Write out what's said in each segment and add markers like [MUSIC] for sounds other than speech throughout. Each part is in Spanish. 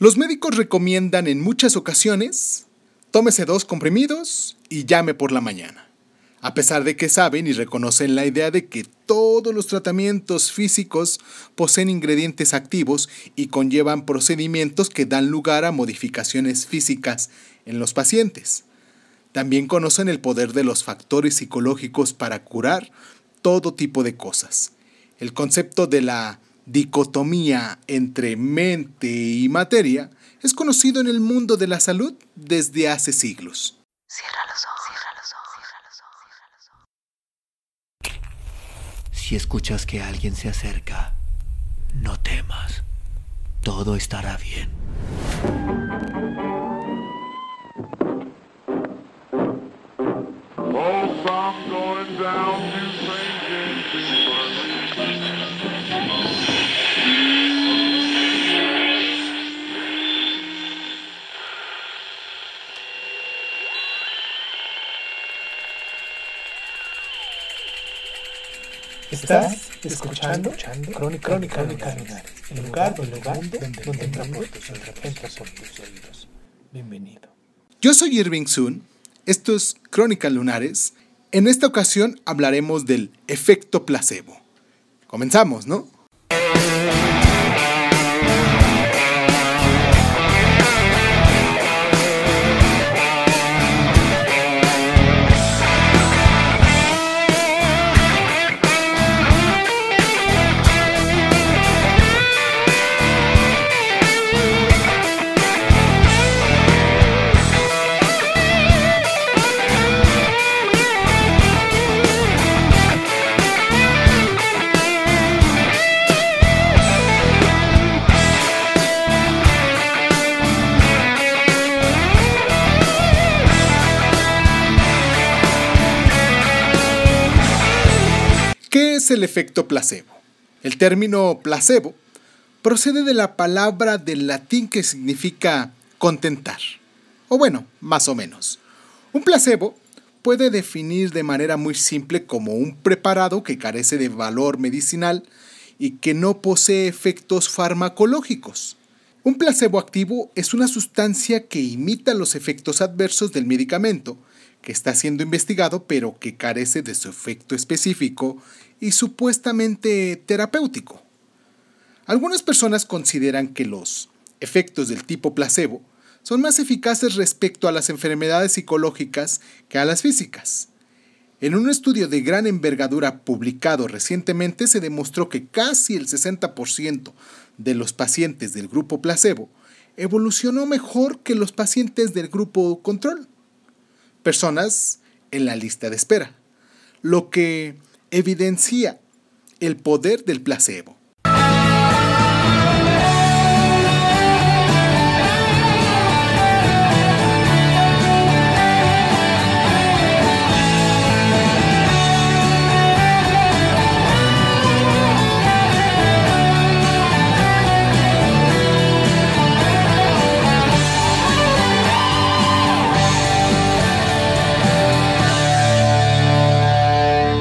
Los médicos recomiendan en muchas ocasiones, tómese dos comprimidos y llame por la mañana, a pesar de que saben y reconocen la idea de que todos los tratamientos físicos poseen ingredientes activos y conllevan procedimientos que dan lugar a modificaciones físicas en los pacientes. También conocen el poder de los factores psicológicos para curar todo tipo de cosas. El concepto de la dicotomía entre mente y materia es conocido en el mundo de la salud desde hace siglos. Cierra los ojos, cierra los ojos, cierra los ojos. Si escuchas que alguien se acerca, no temas. Todo estará bien. Estás escuchando, Crónica, Crónica, Crónica el lugar, el lugar donde, donde entramos tus tus oídos. Bienvenido. Yo soy Irving Sun, esto es Crónicas Lunares. En esta ocasión hablaremos del efecto placebo. Comenzamos, ¿no? El efecto placebo? El término placebo procede de la palabra del latín que significa contentar. O bueno, más o menos. Un placebo puede definir de manera muy simple como un preparado que carece de valor medicinal y que no posee efectos farmacológicos. Un placebo activo es una sustancia que imita los efectos adversos del medicamento que está siendo investigado pero que carece de su efecto específico y supuestamente terapéutico. Algunas personas consideran que los efectos del tipo placebo son más eficaces respecto a las enfermedades psicológicas que a las físicas. En un estudio de gran envergadura publicado recientemente se demostró que casi el 60% de los pacientes del grupo placebo evolucionó mejor que los pacientes del grupo control. Personas en la lista de espera. Lo que evidencia el poder del placebo.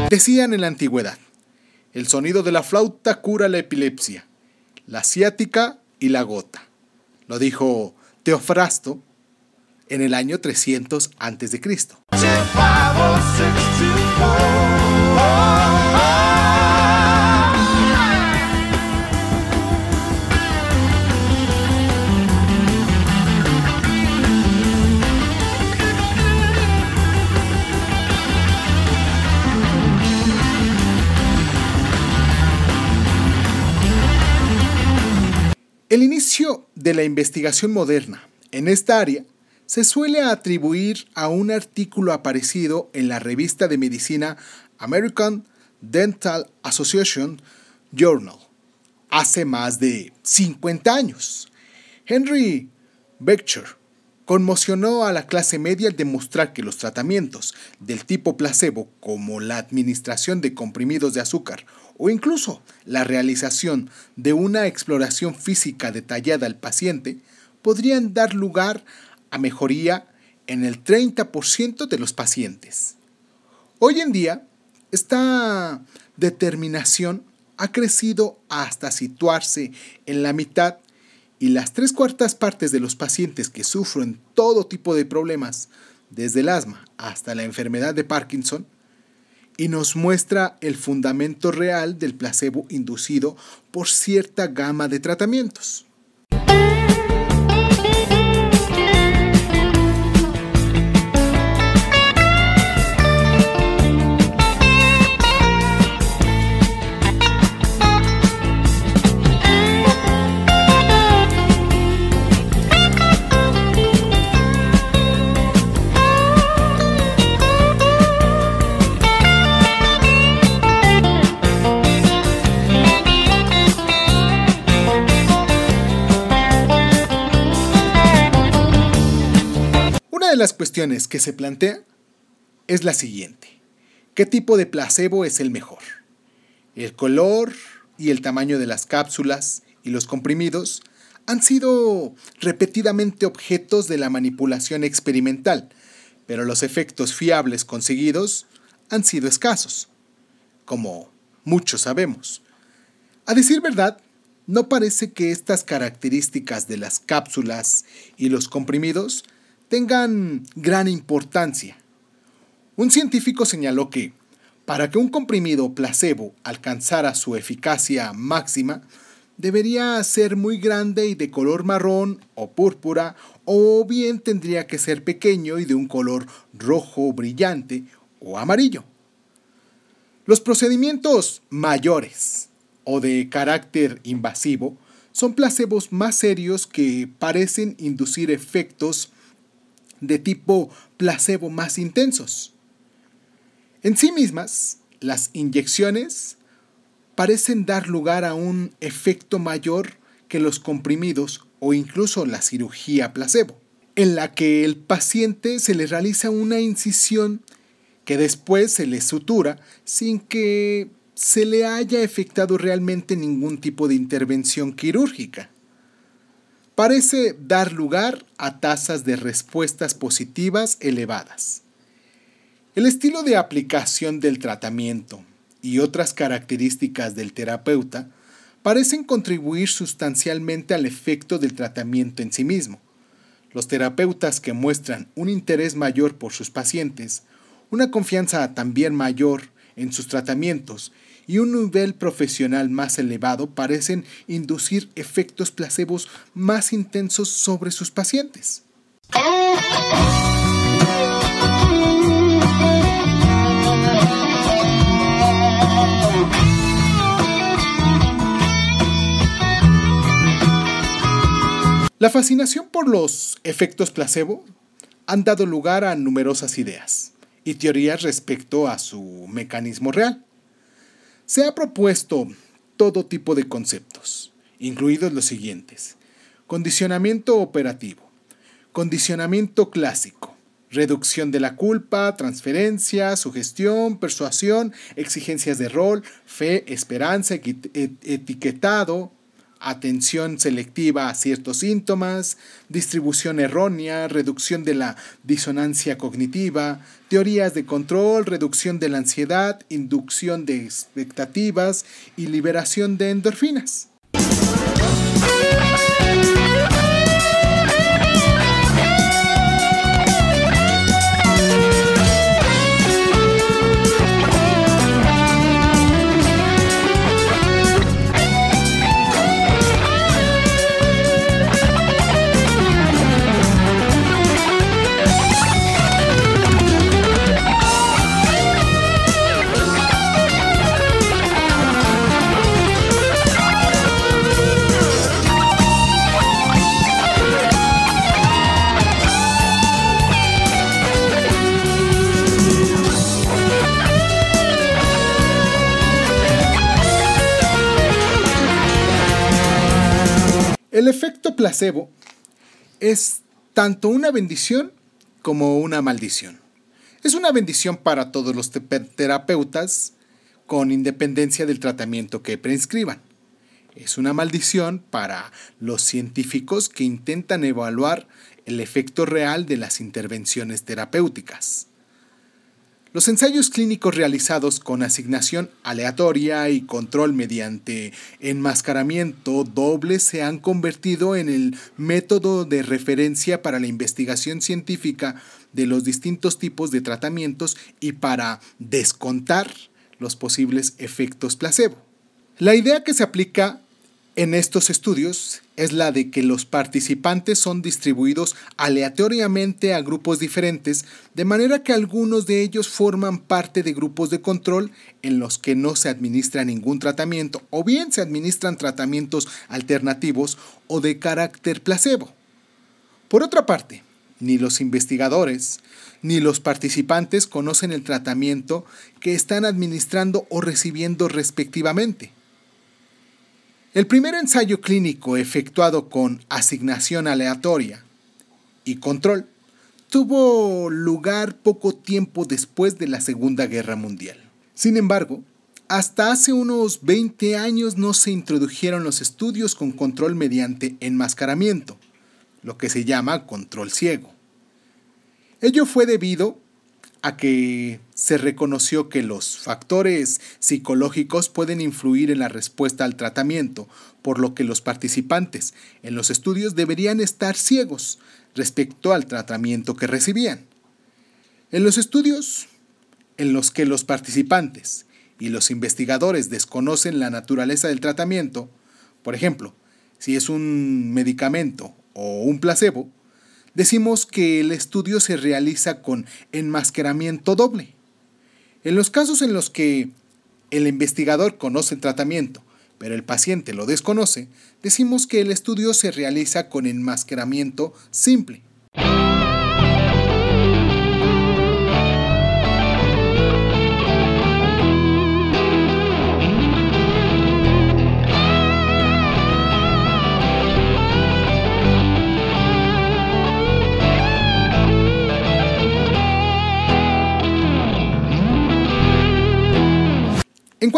Decían en la antigüedad, el sonido de la flauta cura la epilepsia, la ciática y la gota. Lo dijo Teofrasto en el año 300 a.C. El inicio de la investigación moderna en esta área se suele atribuir a un artículo aparecido en la revista de medicina American Dental Association Journal hace más de 50 años. Henry Becher conmocionó a la clase media al demostrar que los tratamientos del tipo placebo, como la administración de comprimidos de azúcar o incluso la realización de una exploración física detallada al paciente, podrían dar lugar a mejoría en el 30% de los pacientes. Hoy en día, esta determinación ha crecido hasta situarse en la mitad y las tres cuartas partes de los pacientes que sufren todo tipo de problemas, desde el asma hasta la enfermedad de Parkinson, y nos muestra el fundamento real del placebo inducido por cierta gama de tratamientos. Las cuestiones que se plantea es la siguiente. ¿Qué tipo de placebo es el mejor? El color y el tamaño de las cápsulas y los comprimidos han sido repetidamente objetos de la manipulación experimental, pero los efectos fiables conseguidos han sido escasos, como muchos sabemos. A decir verdad, no parece que estas características de las cápsulas y los comprimidos tengan gran importancia. Un científico señaló que, para que un comprimido placebo alcanzara su eficacia máxima, debería ser muy grande y de color marrón o púrpura, o bien tendría que ser pequeño y de un color rojo brillante o amarillo. Los procedimientos mayores o de carácter invasivo son placebos más serios que parecen inducir efectos de tipo placebo más intensos. En sí mismas, las inyecciones parecen dar lugar a un efecto mayor que los comprimidos o incluso la cirugía placebo, en la que el paciente se le realiza una incisión que después se le sutura sin que se le haya efectuado realmente ningún tipo de intervención quirúrgica parece dar lugar a tasas de respuestas positivas elevadas. El estilo de aplicación del tratamiento y otras características del terapeuta parecen contribuir sustancialmente al efecto del tratamiento en sí mismo. Los terapeutas que muestran un interés mayor por sus pacientes, una confianza también mayor en sus tratamientos y un nivel profesional más elevado parecen inducir efectos placebos más intensos sobre sus pacientes. La fascinación por los efectos placebo han dado lugar a numerosas ideas y teorías respecto a su mecanismo real. Se ha propuesto todo tipo de conceptos, incluidos los siguientes. Condicionamiento operativo, condicionamiento clásico, reducción de la culpa, transferencia, sugestión, persuasión, exigencias de rol, fe, esperanza, etiquetado, atención selectiva a ciertos síntomas, distribución errónea, reducción de la disonancia cognitiva, teorías de control, reducción de la ansiedad, inducción de expectativas y liberación de endorfinas. El efecto placebo es tanto una bendición como una maldición. Es una bendición para todos los terapeutas con independencia del tratamiento que prescriban. Es una maldición para los científicos que intentan evaluar el efecto real de las intervenciones terapéuticas. Los ensayos clínicos realizados con asignación aleatoria y control mediante enmascaramiento doble se han convertido en el método de referencia para la investigación científica de los distintos tipos de tratamientos y para descontar los posibles efectos placebo. La idea que se aplica en estos estudios es la de que los participantes son distribuidos aleatoriamente a grupos diferentes, de manera que algunos de ellos forman parte de grupos de control en los que no se administra ningún tratamiento, o bien se administran tratamientos alternativos o de carácter placebo. Por otra parte, ni los investigadores ni los participantes conocen el tratamiento que están administrando o recibiendo respectivamente. El primer ensayo clínico efectuado con asignación aleatoria y control tuvo lugar poco tiempo después de la Segunda Guerra Mundial. Sin embargo, hasta hace unos 20 años no se introdujeron los estudios con control mediante enmascaramiento, lo que se llama control ciego. Ello fue debido a que se reconoció que los factores psicológicos pueden influir en la respuesta al tratamiento, por lo que los participantes en los estudios deberían estar ciegos respecto al tratamiento que recibían. En los estudios en los que los participantes y los investigadores desconocen la naturaleza del tratamiento, por ejemplo, si es un medicamento o un placebo, decimos que el estudio se realiza con enmascaramiento doble. En los casos en los que el investigador conoce el tratamiento, pero el paciente lo desconoce, decimos que el estudio se realiza con enmascaramiento simple.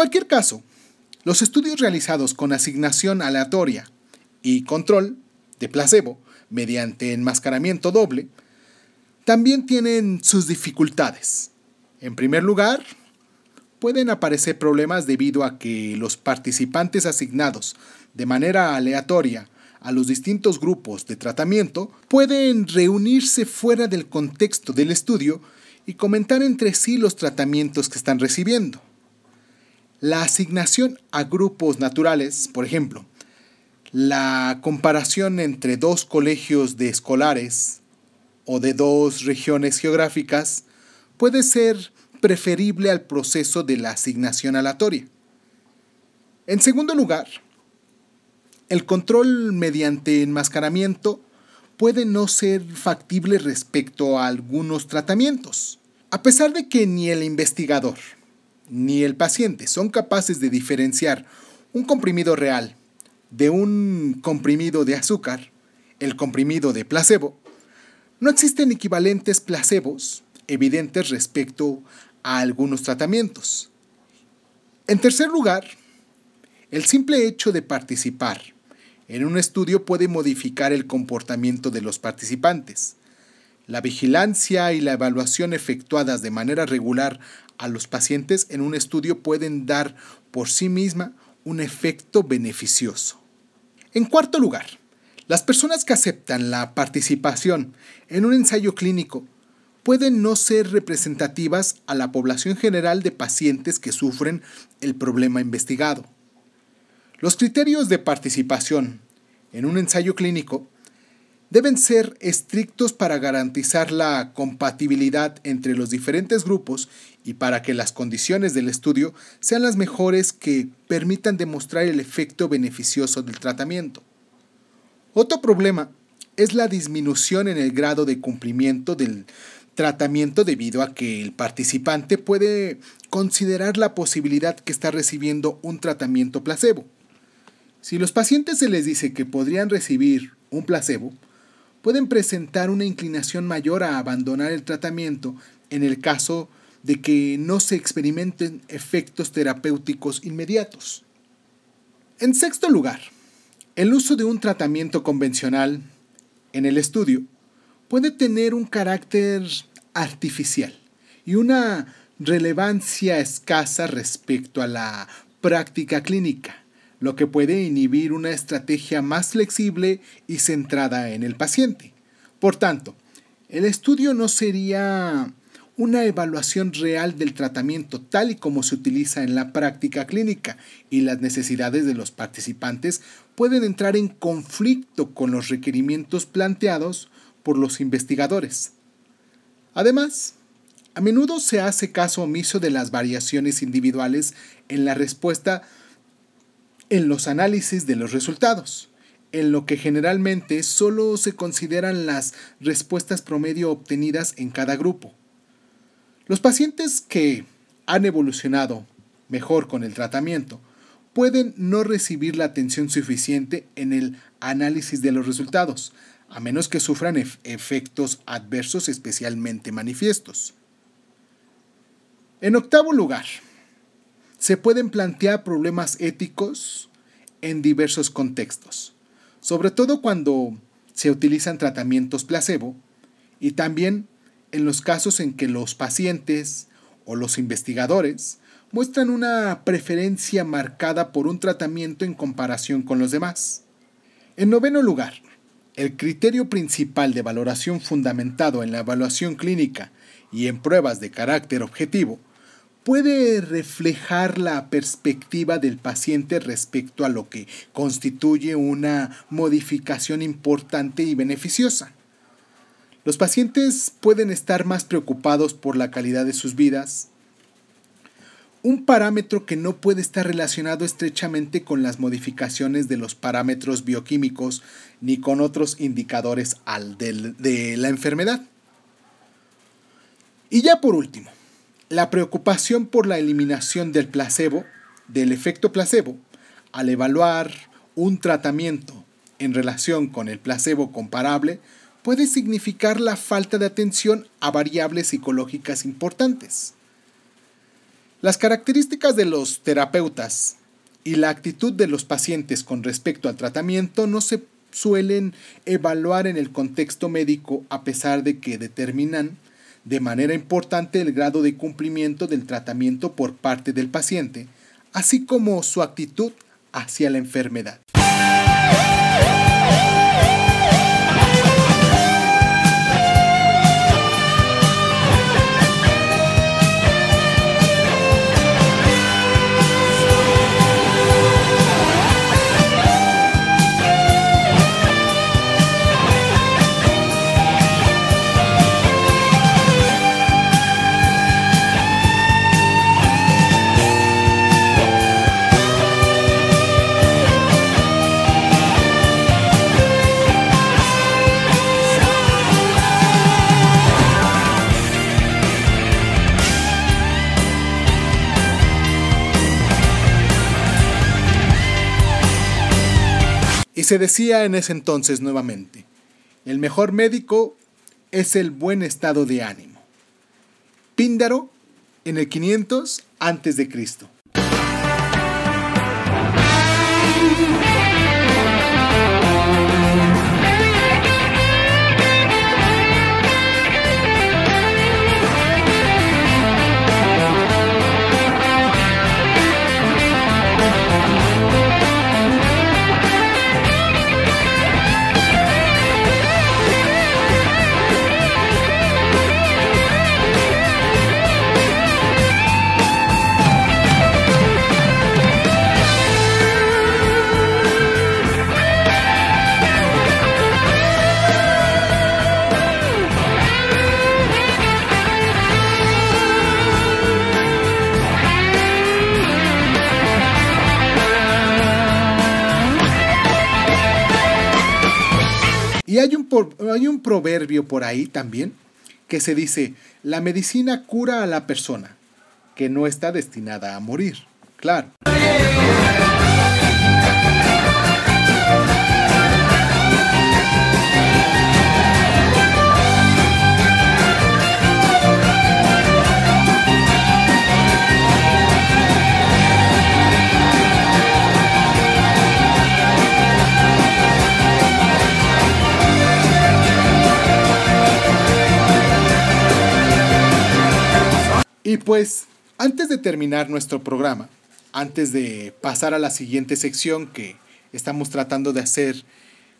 Cualquier caso, los estudios realizados con asignación aleatoria y control de placebo mediante enmascaramiento doble también tienen sus dificultades. En primer lugar, pueden aparecer problemas debido a que los participantes asignados de manera aleatoria a los distintos grupos de tratamiento pueden reunirse fuera del contexto del estudio y comentar entre sí los tratamientos que están recibiendo. La asignación a grupos naturales, por ejemplo, la comparación entre dos colegios de escolares o de dos regiones geográficas puede ser preferible al proceso de la asignación aleatoria. En segundo lugar, el control mediante enmascaramiento puede no ser factible respecto a algunos tratamientos. A pesar de que ni el investigador ni el paciente son capaces de diferenciar un comprimido real de un comprimido de azúcar, el comprimido de placebo, no existen equivalentes placebos evidentes respecto a algunos tratamientos. En tercer lugar, el simple hecho de participar en un estudio puede modificar el comportamiento de los participantes. La vigilancia y la evaluación efectuadas de manera regular a los pacientes en un estudio pueden dar por sí misma un efecto beneficioso. En cuarto lugar, las personas que aceptan la participación en un ensayo clínico pueden no ser representativas a la población general de pacientes que sufren el problema investigado. Los criterios de participación en un ensayo clínico deben ser estrictos para garantizar la compatibilidad entre los diferentes grupos y para que las condiciones del estudio sean las mejores que permitan demostrar el efecto beneficioso del tratamiento. Otro problema es la disminución en el grado de cumplimiento del tratamiento debido a que el participante puede considerar la posibilidad que está recibiendo un tratamiento placebo. Si los pacientes se les dice que podrían recibir un placebo, pueden presentar una inclinación mayor a abandonar el tratamiento en el caso de que no se experimenten efectos terapéuticos inmediatos. En sexto lugar, el uso de un tratamiento convencional en el estudio puede tener un carácter artificial y una relevancia escasa respecto a la práctica clínica, lo que puede inhibir una estrategia más flexible y centrada en el paciente. Por tanto, el estudio no sería una evaluación real del tratamiento tal y como se utiliza en la práctica clínica y las necesidades de los participantes pueden entrar en conflicto con los requerimientos planteados por los investigadores. Además, a menudo se hace caso omiso de las variaciones individuales en la respuesta en los análisis de los resultados, en lo que generalmente solo se consideran las respuestas promedio obtenidas en cada grupo. Los pacientes que han evolucionado mejor con el tratamiento pueden no recibir la atención suficiente en el análisis de los resultados, a menos que sufran efectos adversos especialmente manifiestos. En octavo lugar, se pueden plantear problemas éticos en diversos contextos, sobre todo cuando se utilizan tratamientos placebo y también en los casos en que los pacientes o los investigadores muestran una preferencia marcada por un tratamiento en comparación con los demás. En noveno lugar, el criterio principal de valoración fundamentado en la evaluación clínica y en pruebas de carácter objetivo puede reflejar la perspectiva del paciente respecto a lo que constituye una modificación importante y beneficiosa. Los pacientes pueden estar más preocupados por la calidad de sus vidas, un parámetro que no puede estar relacionado estrechamente con las modificaciones de los parámetros bioquímicos ni con otros indicadores de la enfermedad. Y ya por último, la preocupación por la eliminación del placebo, del efecto placebo, al evaluar un tratamiento en relación con el placebo comparable, puede significar la falta de atención a variables psicológicas importantes. Las características de los terapeutas y la actitud de los pacientes con respecto al tratamiento no se suelen evaluar en el contexto médico a pesar de que determinan de manera importante el grado de cumplimiento del tratamiento por parte del paciente, así como su actitud hacia la enfermedad. Se decía en ese entonces nuevamente, el mejor médico es el buen estado de ánimo. Píndaro en el 500 antes proverbio por ahí también que se dice, la medicina cura a la persona, que no está destinada a morir. Claro. Pues, antes de terminar nuestro programa, antes de pasar a la siguiente sección que estamos tratando de hacer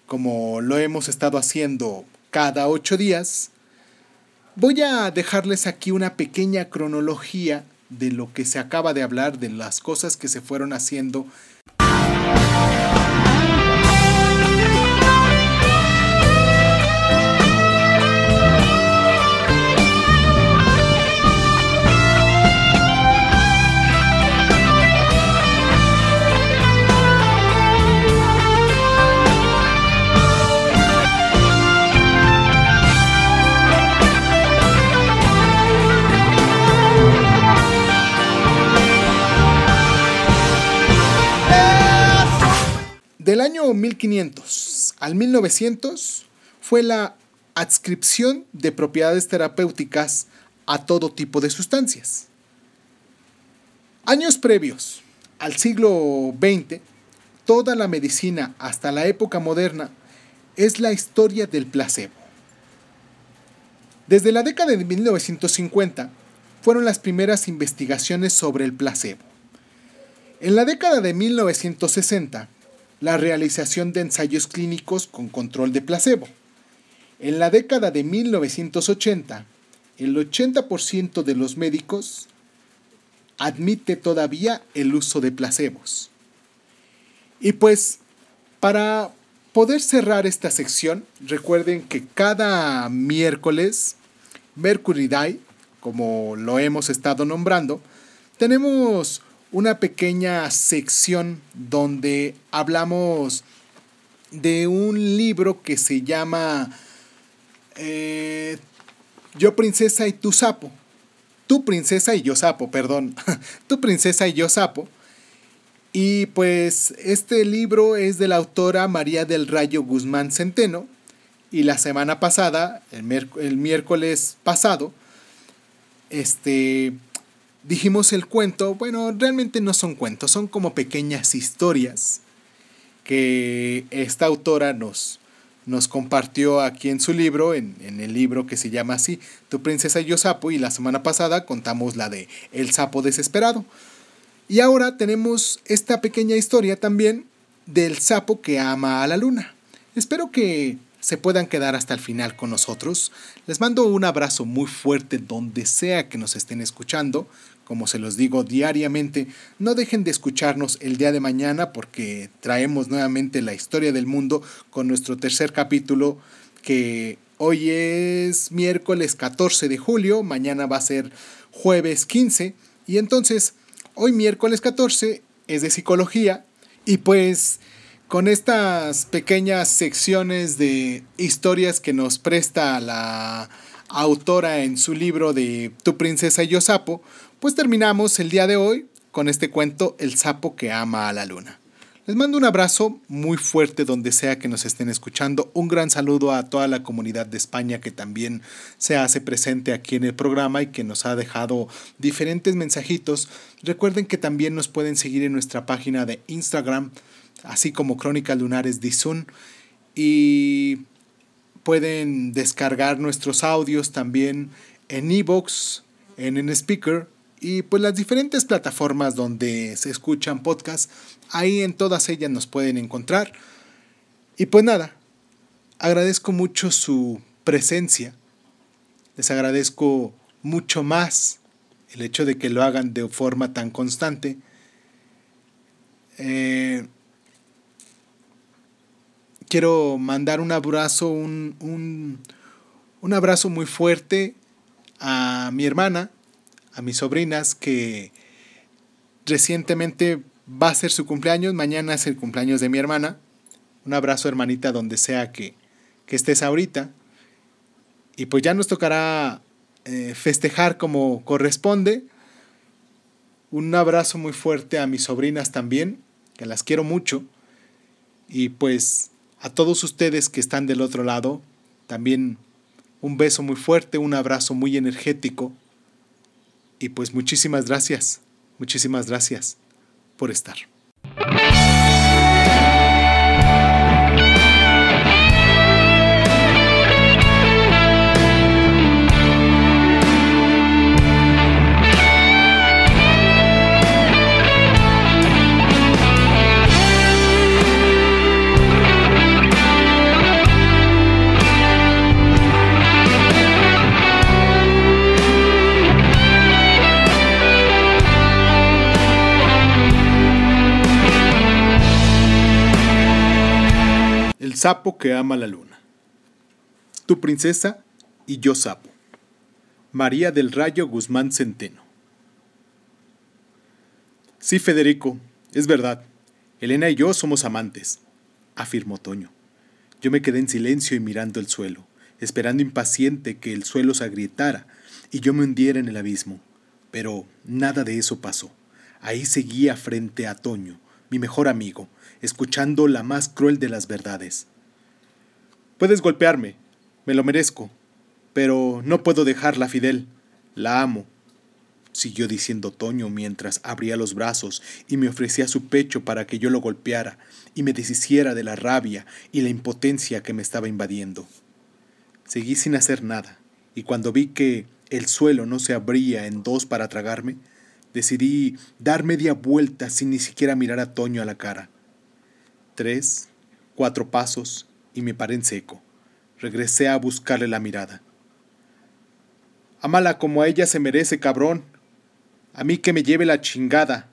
como lo hemos estado haciendo cada ocho días, voy a dejarles aquí una pequeña cronología de lo que se acaba de hablar, de las cosas que se fueron haciendo Del año 1500 al 1900 fue la adscripción de propiedades terapéuticas a todo tipo de sustancias. Años previos al siglo XX, toda la medicina hasta la época moderna es la historia del placebo. Desde la década de 1950 fueron las primeras investigaciones sobre el placebo. En la década de 1960, la realización de ensayos clínicos con control de placebo. En la década de 1980, el 80% de los médicos admite todavía el uso de placebos. Y pues, para poder cerrar esta sección, recuerden que cada miércoles, Mercury Day, como lo hemos estado nombrando, tenemos una pequeña sección donde hablamos de un libro que se llama eh, Yo princesa y tu sapo. Tu princesa y yo sapo, perdón. [LAUGHS] tu princesa y yo sapo. Y pues este libro es de la autora María del Rayo Guzmán Centeno. Y la semana pasada, el, el miércoles pasado, este, dijimos el cuento, bueno, realmente no son cuentos, son como pequeñas historias que esta autora nos, nos compartió aquí en su libro, en, en, el libro que se llama así, Tu princesa y yo sapo, y la semana pasada contamos la de El sapo desesperado. Y ahora tenemos esta pequeña historia también del sapo que ama a la luna. Espero que se puedan quedar hasta el final con nosotros. Les mando un abrazo muy fuerte donde sea que nos estén escuchando. Como se los digo diariamente, no dejen de escucharnos el día de mañana porque traemos nuevamente la historia del mundo con nuestro tercer capítulo que hoy es miércoles 14 de julio, mañana va a ser jueves 15 y entonces hoy miércoles 14 es de psicología y pues con estas pequeñas secciones de historias que nos presta la autora en su libro de Tu princesa y yo sapo, pues terminamos el día de hoy con este cuento El sapo que ama a la luna. Les mando un abrazo muy fuerte donde sea que nos estén escuchando. Un gran saludo a toda la comunidad de España que también se hace presente aquí en el programa y que nos ha dejado diferentes mensajitos. Recuerden que también nos pueden seguir en nuestra página de Instagram así como Crónicas Lunares Zoom. Y pueden descargar nuestros audios también en Evox, en, en Speaker y pues las diferentes plataformas donde se escuchan podcasts. Ahí en todas ellas nos pueden encontrar. Y pues nada, agradezco mucho su presencia. Les agradezco mucho más el hecho de que lo hagan de forma tan constante. Eh, quiero mandar un abrazo, un, abrazo muy fuerte a mi hermana, a mis sobrinas, que recientemente va a ser su cumpleaños, mañana es el cumpleaños de mi hermana. Un abrazo hermanita donde sea que, estés ahorita. Y pues ya nos tocará eh, festejar como corresponde. Un abrazo muy fuerte a mis sobrinas también, que las quiero mucho. Y pues a todos ustedes que están del otro lado, también un beso muy fuerte, un abrazo muy energético. Y pues muchísimas gracias, muchísimas gracias por estar. Sapo que ama la luna. Tu princesa y yo sapo. María del Rayo Guzmán Centeno. Sí, Federico, es verdad. Elena y yo somos amantes, afirmó Toño. Yo me quedé en silencio y mirando el suelo, esperando impaciente que el suelo se agrietara y yo me hundiera en el abismo. Pero nada de eso pasó. Ahí seguía frente a Toño, mi mejor amigo, escuchando la más cruel de las verdades. Puedes golpearme, me lo merezco, pero no puedo dejarla, Fidel. La amo. Siguió diciendo Toño mientras abría los brazos y me ofrecía su pecho para que yo lo golpeara y me deshiciera de la rabia y la impotencia que me estaba invadiendo. Seguí sin hacer nada, y cuando vi que el suelo no se abría en dos para tragarme, decidí dar media vuelta sin ni siquiera mirar a Toño a la cara. Tres, cuatro pasos y me paré en seco. Regresé a buscarle la mirada. Amala como a ella se merece, cabrón. A mí que me lleve la chingada,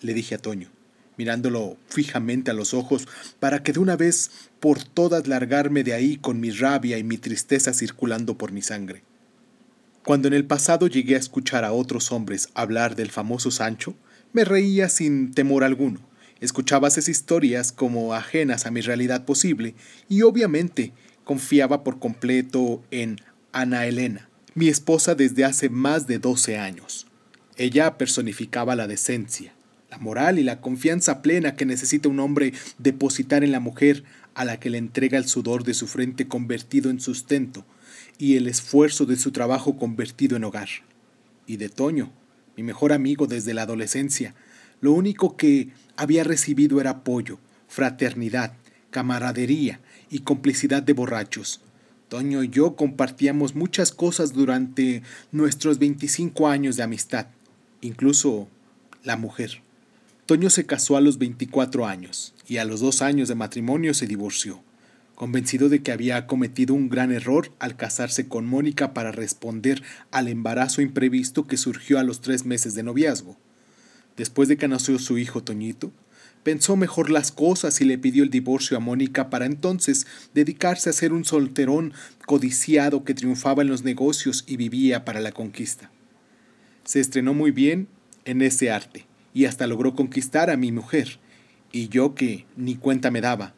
le dije a Toño, mirándolo fijamente a los ojos, para que de una vez por todas largarme de ahí con mi rabia y mi tristeza circulando por mi sangre. Cuando en el pasado llegué a escuchar a otros hombres hablar del famoso Sancho, me reía sin temor alguno. Escuchaba esas historias como ajenas a mi realidad posible y obviamente confiaba por completo en Ana Elena, mi esposa desde hace más de 12 años. Ella personificaba la decencia, la moral y la confianza plena que necesita un hombre depositar en la mujer a la que le entrega el sudor de su frente convertido en sustento y el esfuerzo de su trabajo convertido en hogar. Y de Toño, mi mejor amigo desde la adolescencia, lo único que había recibido era apoyo, fraternidad, camaradería y complicidad de borrachos. Toño y yo compartíamos muchas cosas durante nuestros 25 años de amistad, incluso la mujer. Toño se casó a los 24 años y a los dos años de matrimonio se divorció convencido de que había cometido un gran error al casarse con Mónica para responder al embarazo imprevisto que surgió a los tres meses de noviazgo. Después de que nació su hijo Toñito, pensó mejor las cosas y le pidió el divorcio a Mónica para entonces dedicarse a ser un solterón codiciado que triunfaba en los negocios y vivía para la conquista. Se estrenó muy bien en ese arte y hasta logró conquistar a mi mujer, y yo que ni cuenta me daba,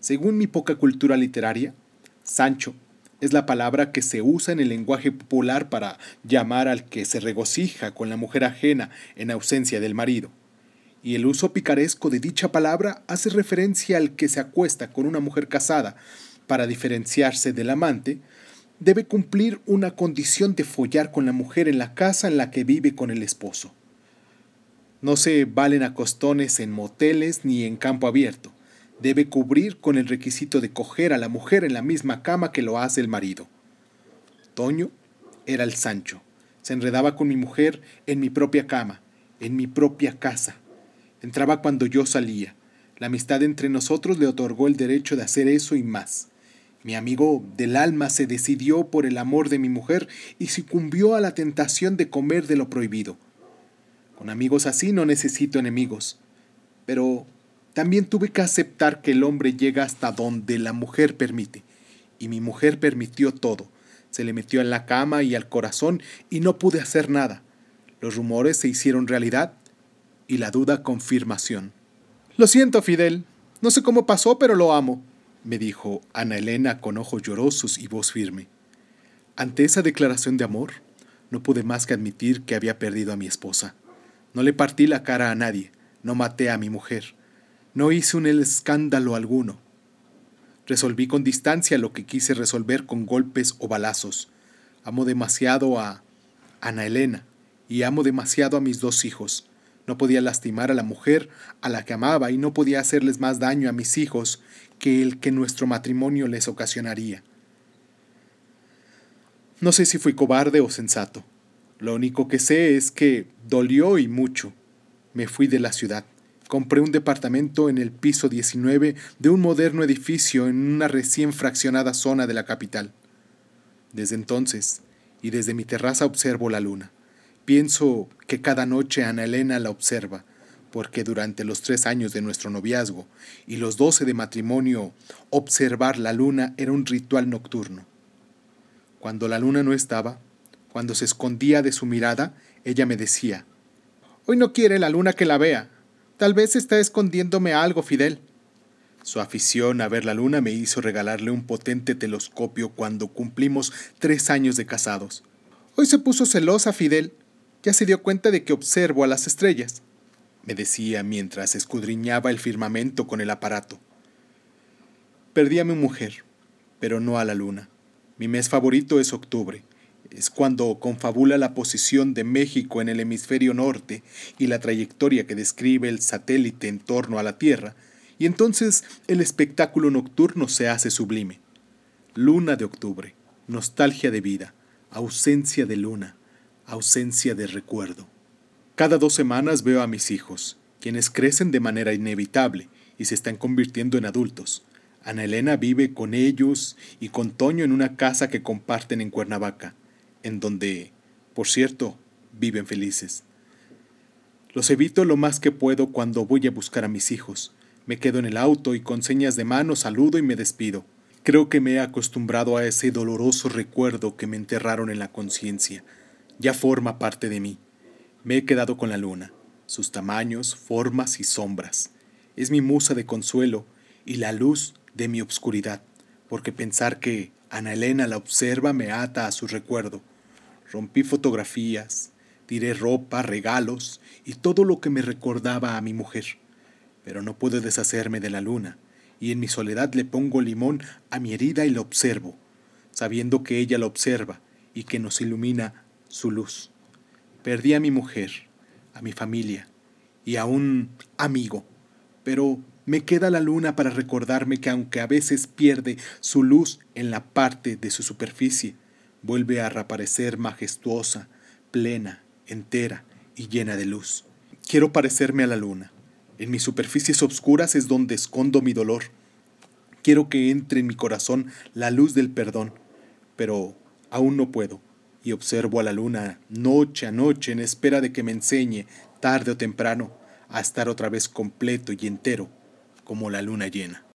según mi poca cultura literaria, Sancho es la palabra que se usa en el lenguaje popular para llamar al que se regocija con la mujer ajena en ausencia del marido. Y el uso picaresco de dicha palabra hace referencia al que se acuesta con una mujer casada para diferenciarse del amante, debe cumplir una condición de follar con la mujer en la casa en la que vive con el esposo. No se valen acostones en moteles ni en campo abierto debe cubrir con el requisito de coger a la mujer en la misma cama que lo hace el marido. Toño era el Sancho. Se enredaba con mi mujer en mi propia cama, en mi propia casa. Entraba cuando yo salía. La amistad entre nosotros le otorgó el derecho de hacer eso y más. Mi amigo del alma se decidió por el amor de mi mujer y sucumbió a la tentación de comer de lo prohibido. Con amigos así no necesito enemigos. Pero también tuve que aceptar que el hombre llega hasta donde la mujer permite. Y mi mujer permitió todo. Se le metió en la cama y al corazón y no pude hacer nada. Los rumores se hicieron realidad y la duda confirmación. Lo siento, Fidel. No sé cómo pasó, pero lo amo, me dijo Ana Elena con ojos llorosos y voz firme. Ante esa declaración de amor, no pude más que admitir que había perdido a mi esposa. No le partí la cara a nadie, no maté a mi mujer. No hice un escándalo alguno. Resolví con distancia lo que quise resolver con golpes o balazos. Amo demasiado a Ana Elena y amo demasiado a mis dos hijos. No podía lastimar a la mujer a la que amaba y no podía hacerles más daño a mis hijos que el que nuestro matrimonio les ocasionaría. No sé si fui cobarde o sensato. Lo único que sé es que dolió y mucho. Me fui de la ciudad. Compré un departamento en el piso 19 de un moderno edificio en una recién fraccionada zona de la capital. Desde entonces, y desde mi terraza observo la luna. Pienso que cada noche Ana Elena la observa, porque durante los tres años de nuestro noviazgo y los doce de matrimonio, observar la luna era un ritual nocturno. Cuando la luna no estaba, cuando se escondía de su mirada, ella me decía, Hoy no quiere la luna que la vea. Tal vez está escondiéndome algo, Fidel. Su afición a ver la luna me hizo regalarle un potente telescopio cuando cumplimos tres años de casados. Hoy se puso celosa, Fidel. Ya se dio cuenta de que observo a las estrellas me decía mientras escudriñaba el firmamento con el aparato. Perdí a mi mujer, pero no a la luna. Mi mes favorito es octubre. Es cuando confabula la posición de México en el hemisferio norte y la trayectoria que describe el satélite en torno a la Tierra, y entonces el espectáculo nocturno se hace sublime. Luna de octubre, nostalgia de vida, ausencia de luna, ausencia de recuerdo. Cada dos semanas veo a mis hijos, quienes crecen de manera inevitable y se están convirtiendo en adultos. Ana Elena vive con ellos y con Toño en una casa que comparten en Cuernavaca, en donde, por cierto, viven felices. Los evito lo más que puedo cuando voy a buscar a mis hijos. Me quedo en el auto y con señas de mano saludo y me despido. Creo que me he acostumbrado a ese doloroso recuerdo que me enterraron en la conciencia. Ya forma parte de mí. Me he quedado con la luna, sus tamaños, formas y sombras. Es mi musa de consuelo y la luz de mi obscuridad, porque pensar que Ana Elena la observa me ata a su recuerdo. Rompí fotografías, tiré ropa, regalos y todo lo que me recordaba a mi mujer. Pero no puedo deshacerme de la luna, y en mi soledad le pongo limón a mi herida y la observo, sabiendo que ella la observa y que nos ilumina su luz. Perdí a mi mujer, a mi familia y a un amigo, pero me queda la luna para recordarme que aunque a veces pierde su luz en la parte de su superficie, vuelve a reaparecer majestuosa, plena, entera y llena de luz. Quiero parecerme a la luna. En mis superficies obscuras es donde escondo mi dolor. Quiero que entre en mi corazón la luz del perdón, pero aún no puedo y observo a la luna noche a noche en espera de que me enseñe, tarde o temprano, a estar otra vez completo y entero como la luna llena.